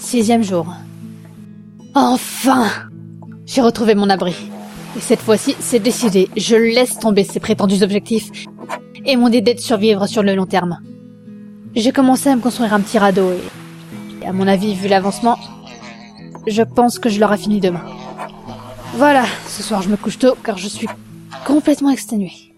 Sixième jour. Enfin J'ai retrouvé mon abri. Et cette fois-ci, c'est décidé. Je laisse tomber ces prétendus objectifs et mon idée de survivre sur le long terme. J'ai commencé à me construire un petit radeau et, à mon avis, vu l'avancement, je pense que je l'aurai fini demain. Voilà, ce soir je me couche tôt car je suis complètement exténuée.